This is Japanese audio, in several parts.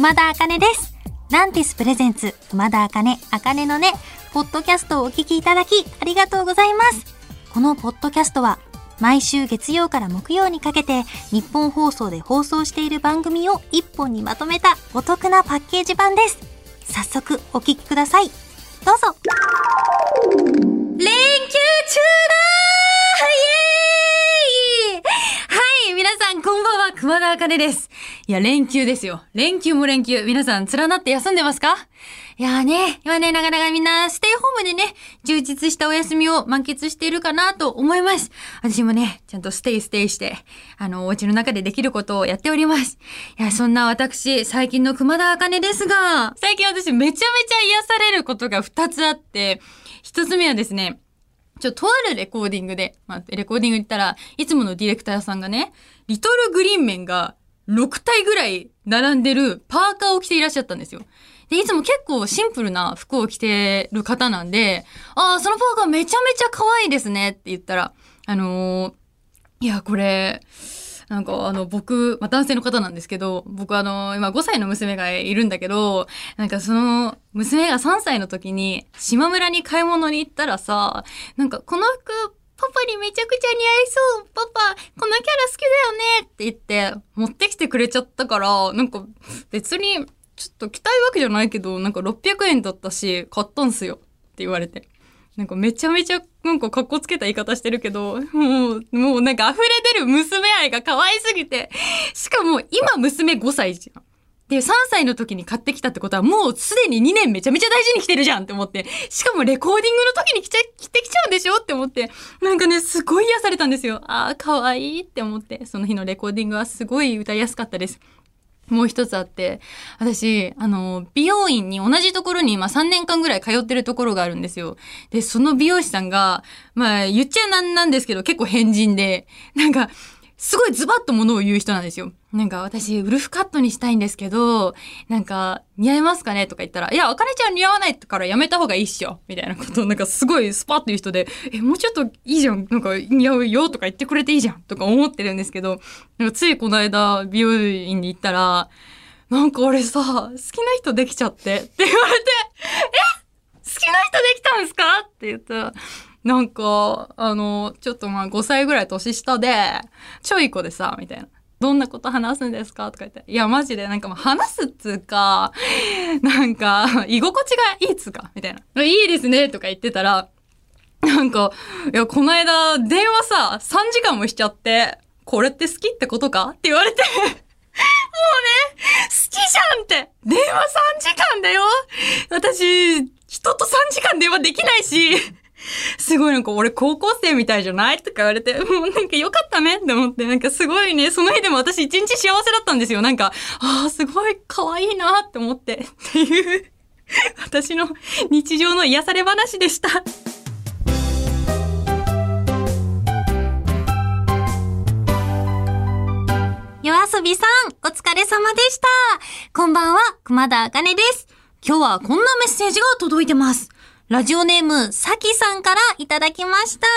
熊田茜です。ランティスプレゼンツ、熊田茜、茜のね、ポッドキャストをお聞きいただき、ありがとうございます。このポッドキャストは、毎週月曜から木曜にかけて、日本放送で放送している番組を一本にまとめたお得なパッケージ版です。早速、お聞きください。どうぞ。連休中だ熊田茜です。いや、連休ですよ。連休も連休。皆さん、連なって休んでますか？いやーね、今ね、なかなかみんな、ステイホームでね、充実したお休みを満喫しているかなと思います。私もね、ちゃんとステイステイして、あの、お家の中でできることをやっております。いや、そんな私、最近の熊田茜ですが、最近私めちゃめちゃ癒されることが2つあって、1つ目はですね、ちょ、とあるレコーディングで、まあ、レコーディング行ったら、いつものディレクターさんがね、リトルグリーンメンが6体ぐらい並んでるパーカーを着ていらっしゃったんですよ。で、いつも結構シンプルな服を着てる方なんで、ああ、そのパーカーめちゃめちゃ可愛いですねって言ったら、あのーいや、これ、なんかあの僕、まあ、男性の方なんですけど、僕あの、今5歳の娘がいるんだけど、なんかその、娘が3歳の時に、島村に買い物に行ったらさ、なんかこの服、パパにめちゃくちゃ似合いそう。パパ、このキャラ好きだよね。って言って、持ってきてくれちゃったから、なんか別に、ちょっと着たいわけじゃないけど、なんか600円だったし、買ったんすよ。って言われて。なんかめちゃめちゃなんか格好つけた言い方してるけど、もう、もうなんか溢れ出る娘愛が可愛すぎて、しかも今娘5歳じゃん。で、3歳の時に買ってきたってことはもうすでに2年めちゃめちゃ大事に着てるじゃんって思って、しかもレコーディングの時に着ちゃ、着てきちゃうんでしょって思って、なんかね、すごい癒されたんですよ。ああ、可愛いって思って、その日のレコーディングはすごい歌いやすかったです。もう一つあって、私、あの、美容院に同じところに今3年間ぐらい通ってるところがあるんですよ。で、その美容師さんが、まあ言っちゃなんなんですけど結構変人で、なんか、すごいズバッとものを言う人なんですよ。なんか私、ウルフカットにしたいんですけど、なんか、似合いますかね？とか言ったら、いや、あかねちゃん似合わないからやめた方がいいっしょ。みたいなことをなんかすごいスパッと言う人で、え、もうちょっといいじゃん。なんか似合うよとか言ってくれていいじゃん。とか思ってるんですけど、なんかついこの間美容院に行ったら、なんか俺さ、好きな人できちゃってって言われて、え？好きな人できたんですか？って言ったら、なんか、あの、ちょっとまあ5歳ぐらい年下で、ちょい子でさ、みたいな。どんなこと話すんですか？とか言って。いや、マジで、なんかもう話すっつうか、なんか、居心地がいいっつうか、みたいな。いいですね、とか言ってたら、なんか、いや、この間、電話さ、3時間もしちゃって、これって好きってことか？って言われて、もうね、好きじゃんって電話3時間だよ私、人と3時間電話できないし、すごいなんか俺高校生みたいじゃない？とか言われて、もうなんかよかったねって思って、なんかすごいね、その日でも私一日幸せだったんですよ。なんか、ああ、すごい可愛いなって思って、っていう、私の日常の癒され話でした。夜遊びさん、お疲れ様でした。こんばんは、熊田茜です。今日はこんなメッセージが届いてます。ラジオネーム、さきさんからいただきました。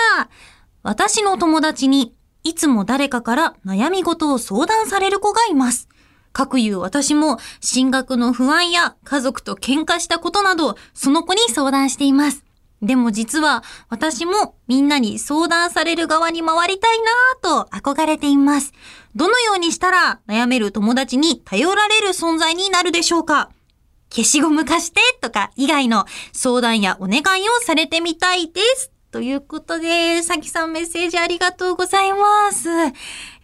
私の友達に、いつも誰かから悩み事を相談される子がいます。かくいう私も、進学の不安や家族と喧嘩したことなど、その子に相談しています。でも実は私もみんなに相談される側に回りたいなぁと憧れています。どのようにしたら悩める友達に頼られる存在になるでしょうか？消しゴム貸してとか以外の相談やお願いをされてみたいです。ということで、さきさんメッセージありがとうございます。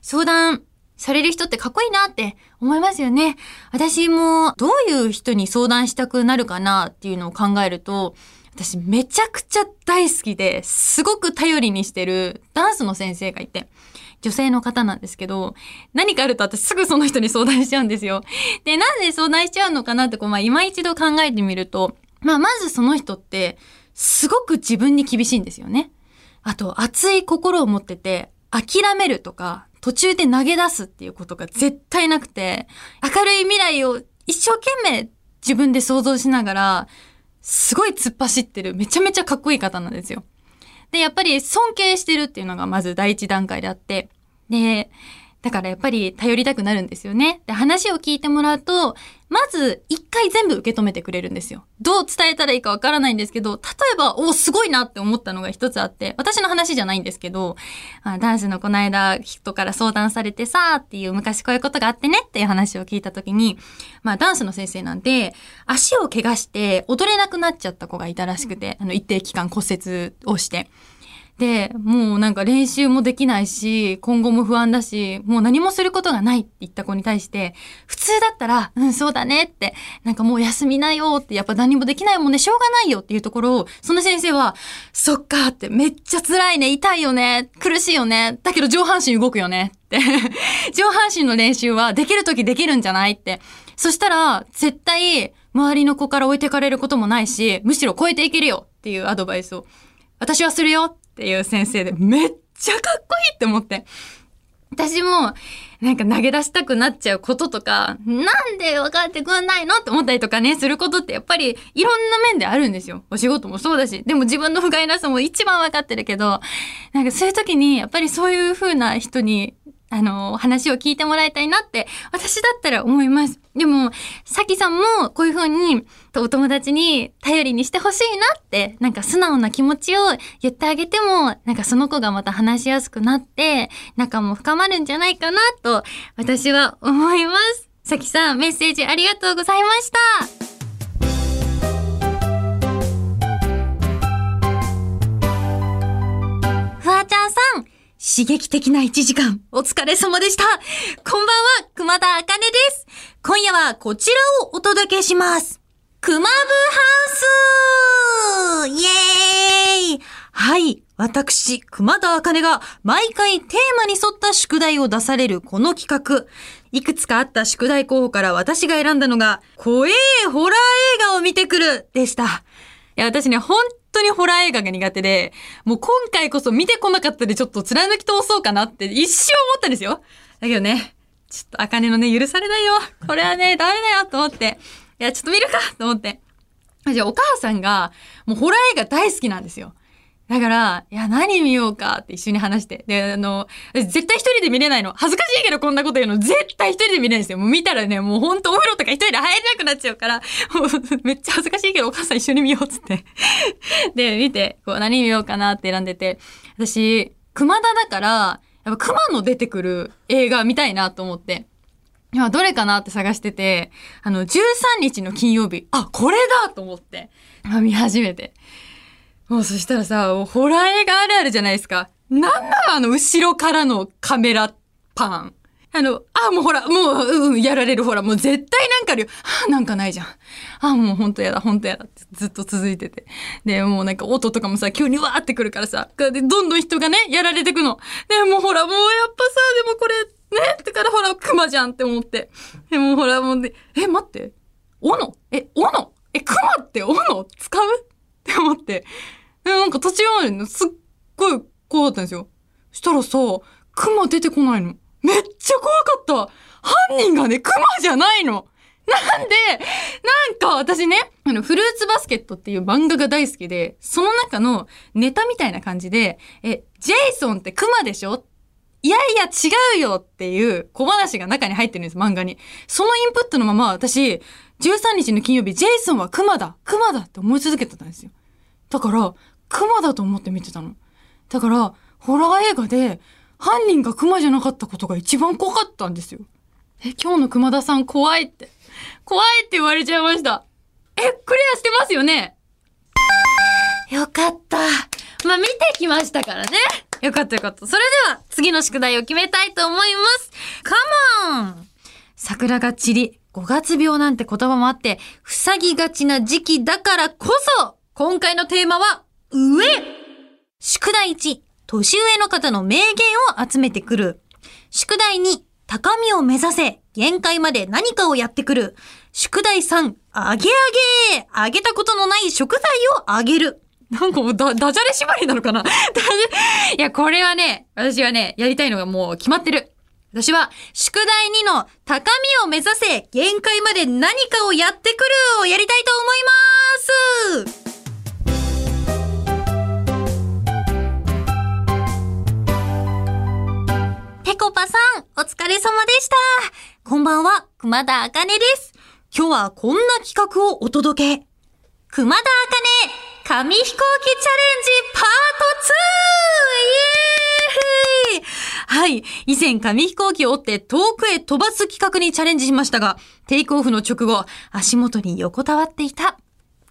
相談される人ってかっこいいなって思いますよね。私もどういう人に相談したくなるかなっていうのを考えると、私めちゃくちゃ大好きで、すごく頼りにしてるダンスの先生がいて、女性の方なんですけど、何かあると私すぐその人に相談しちゃうんですよ。で、なんで相談しちゃうのかなってこう、まあ今一度考えてみると、まあまずその人って、すごく自分に厳しいんですよね。あと、熱い心を持ってて、諦めるとか、途中で投げ出すっていうことが絶対なくて、明るい未来を一生懸命自分で想像しながら、すごい突っ走ってる、めちゃめちゃかっこいい方なんですよ。で、やっぱり尊敬してるっていうのがまず第一段階であって、で、だからやっぱり頼りたくなるんですよね。で、話を聞いてもらうと、まず一回全部受け止めてくれるんですよ。どう伝えたらいいかわからないんですけど、例えば、おすごいなって思ったのが一つあって、私の話じゃないんですけど、あダンスのこの間人から相談されてさ、っていう昔こういうことがあってねっていう話を聞いたときに、まあダンスの先生なんで、足を怪我して踊れなくなっちゃった子がいたらしくて、あの一定期間骨折をして。で、もうなんか練習もできないし、今後も不安だし、もう何もすることがないって言った子に対して、普通だったら、うん、そうだねって、なんかもう休みなよって、やっぱ何もできないもんね、しょうがないよっていうところを、その先生は、そっかって、めっちゃ辛いね、痛いよね、苦しいよね、だけど上半身動くよねって。上半身の練習はできる時できるんじゃないって。そしたら、絶対、周りの子から置いてかれることもないし、むしろ超えていけるよっていうアドバイスを、私はするよっていう先生でめっちゃかっこいいって思って。私も、なんか投げ出したくなっちゃうこととか、なんで分かってくんないのって思ったりとかね、することってやっぱりいろんな面であるんですよ。お仕事もそうだし。でも自分の不甲斐なさも一番分かってるけど、なんかそういう時に、やっぱりそういう風な人にあの、話を聞いてもらいたいなって、私だったら思います。でも、さきさんもこういう風に、お友達に頼りにしてほしいなって、なんか素直な気持ちを言ってあげても、なんかその子がまた話しやすくなって、仲も深まるんじゃないかなと、私は思います。さきさん、メッセージありがとうございました。フワちゃんさん、刺激的な1時間、お疲れ様でした。こんばんは、熊田あかねです。今夜はこちらをお届けします。熊部ハウスイエーイはい、私、熊田あかねが毎回テーマに沿った宿題を出されるこの企画。いくつかあった宿題候補から私が選んだのが、怖えホラー映画を見てくるでした。いや、私ね、本当にホラー映画が苦手で、もう今回こそ見てこなかったでちょっと貫き通そうかなって一瞬思ったんですよ。だけどね、ちょっと茜のね、許されないよ。これはね、ダメだよと思って。いや、ちょっと見るかと思って。じゃあお母さんが、もうホラー映画大好きなんですよ。だから、いや、何見ようかって一緒に話して。で、あの、絶対一人で見れないの。恥ずかしいけどこんなこと言うの。絶対一人で見れないんですよ。もう見たらね、もうほんとお風呂とか一人で入れなくなっちゃうから、も うめっちゃ恥ずかしいけどお母さん一緒に見ようっつって。で、見て、こう何見ようかなって選んでて。私、熊田だから、やっぱ熊の出てくる映画見たいなと思って。いや、どれかなって探してて、あの、13日の金曜日、あ、これだと思って、見始めて。もうそしたらさ、ホラー映画あるあるじゃないですか。なんなのあの後ろからのカメラパン。あの、あ、もうほら、もう、うん、やられるほら、もう絶対なんかあるよ。はあ、なんかないじゃん。あ、もうほんとやだ、ほんとやだってずっと続いてて。で、もうなんか音とかもさ、急にわーってくるからさ、で、どんどん人がね、やられてくの。で、もうほら、もうやっぱさ、でもこれ、ね、ってからほら、熊じゃんって思って。でもほら、もうね、え、待って。斧？え、斧？え、熊って斧？使う？って思って。で、なんか立ち回るのすっごい怖かったんですよ。したらさ、熊出てこないの。めっちゃ怖かった犯人がね、熊じゃないのなんで、なんか私ね、あの、フルーツバスケットっていう漫画が大好きで、その中のネタみたいな感じで、え、ジェイソンって熊でしょ？いやいや違うよっていう小話が中に入ってるんです、漫画に。そのインプットのまま私、13日の金曜日、ジェイソンは熊だ熊だって思い続けてたんですよ。だから、熊だと思って見てたの。だから、ホラー映画で犯人が熊じゃなかったことが一番怖かったんですよ。え、今日の熊田さん怖いって。怖いって言われちゃいました。え、クリアしてますよね？よかった。まあ、見てきましたからね。よかったよかった。それでは、次の宿題を決めたいと思います。カモン桜が散り、5月病なんて言葉もあって、塞ぎがちな時期だからこそ、今回のテーマは、上宿題1、年上の方の名言を集めてくる。宿題2、高みを目指せ、限界まで何かをやってくる。宿題3、あげあげあげたことのない食材をあげる。なんかもうダ、ジャレ縛りなのかな いや、これはね、私はね、やりたいのがもう決まってる。私は、宿題2の高みを目指せ、限界まで何かをやってくるをやりたいと思いますばんは、熊田あかねです。今日はこんな企画をお届け。熊田あかね、紙飛行機チャレンジパート 2! イエーイはい。以前紙飛行機を折って遠くへ飛ばす企画にチャレンジしましたが、テイクオフの直後、足元に横たわっていた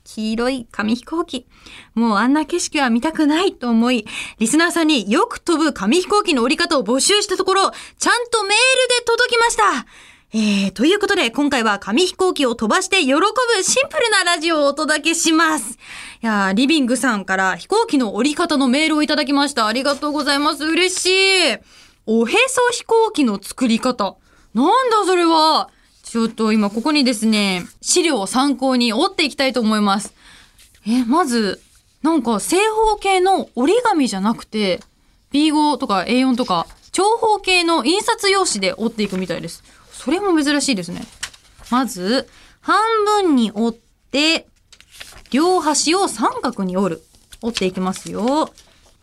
黄色い紙飛行機。もうあんな景色は見たくないと思い、リスナーさんによく飛ぶ紙飛行機の折り方を募集したところ、ちゃんとメールで届きました。えー、ということで、今回は紙飛行機を飛ばして喜ぶシンプルなラジオをお届けします。いやーリビングさんから飛行機の折り方のメールをいただきました。ありがとうございます。嬉しい。おへそ飛行機の作り方。なんだそれは。ちょっと今ここにですね、資料を参考に折っていきたいと思います。え、まず、なんか正方形の折り紙じゃなくて、B5 とか A4 とか、長方形の印刷用紙で折っていくみたいです。それも珍しいですね。まず、半分に折って、両端を三角に折る。折っていきますよ。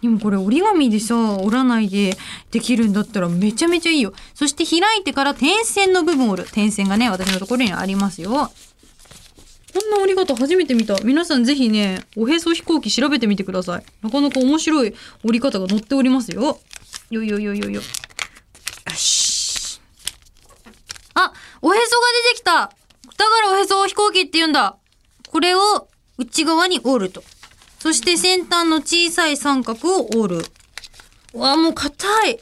でもこれ折り紙でさ、折らないでできるんだったらめちゃめちゃいいよ。そして開いてから点線の部分を折る。点線がね、私のところにありますよ。こんな折り方初めて見た。皆さんぜひね、おへそ飛行機調べてみてください。なかなか面白い折り方が載っておりますよ。よいよいよいよいよ。よし。あ、おへそが出てきただからおへそを飛行機って言うんだ。これを内側に折ると。そして先端の小さい三角を折る。うわ、もう硬い。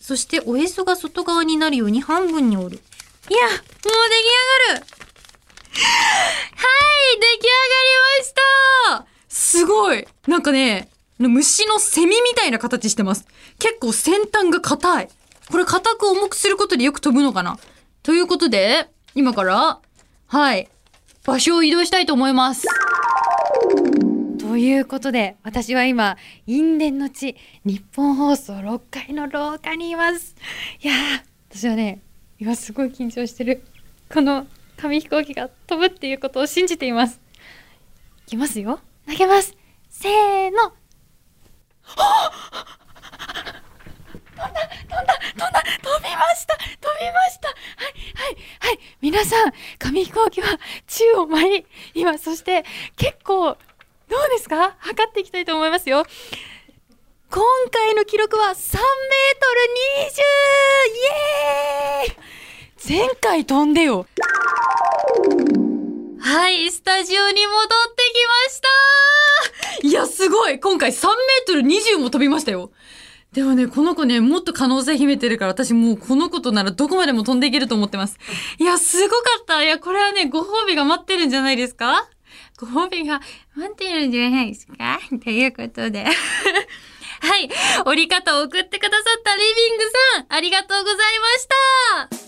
そしておへそが外側になるように半分に折る。いや、もう出来上がるはい、出来上がりましたすごいなんかね、虫のセミみたいな形してます。結構先端が硬い。これ硬く重くすることでよく飛ぶのかなということで、今から、はい、場所を移動したいと思います。ということで私は今因縁の地日本放送6階の廊下にいます。いやー私はね今すごい緊張してる。この紙飛行機が飛ぶっていうことを信じています。いきますよ。投げます。せーの。飛んだ飛んだ飛んだびました飛びました。はいはいはい。皆さん紙飛行機は宙を舞い今そして結構どうですか？測っていきたいと思いますよ。今回の記録は3メートル 20! イエーイ。前回飛んでよ。はい、スタジオに戻ってきました。いや、すごい。今回3メートル20も飛びましたよ。でもね、この子ね、もっと可能性秘めてるから、私もうこの子とならどこまでも飛んでいけると思ってます。いや、すごかったいや、これはね、ご褒美が待ってるんじゃないですか？ご褒美が待ってるんじゃないですか？ということで。はい。折り方を送ってくださったリビングさん、ありがとうございました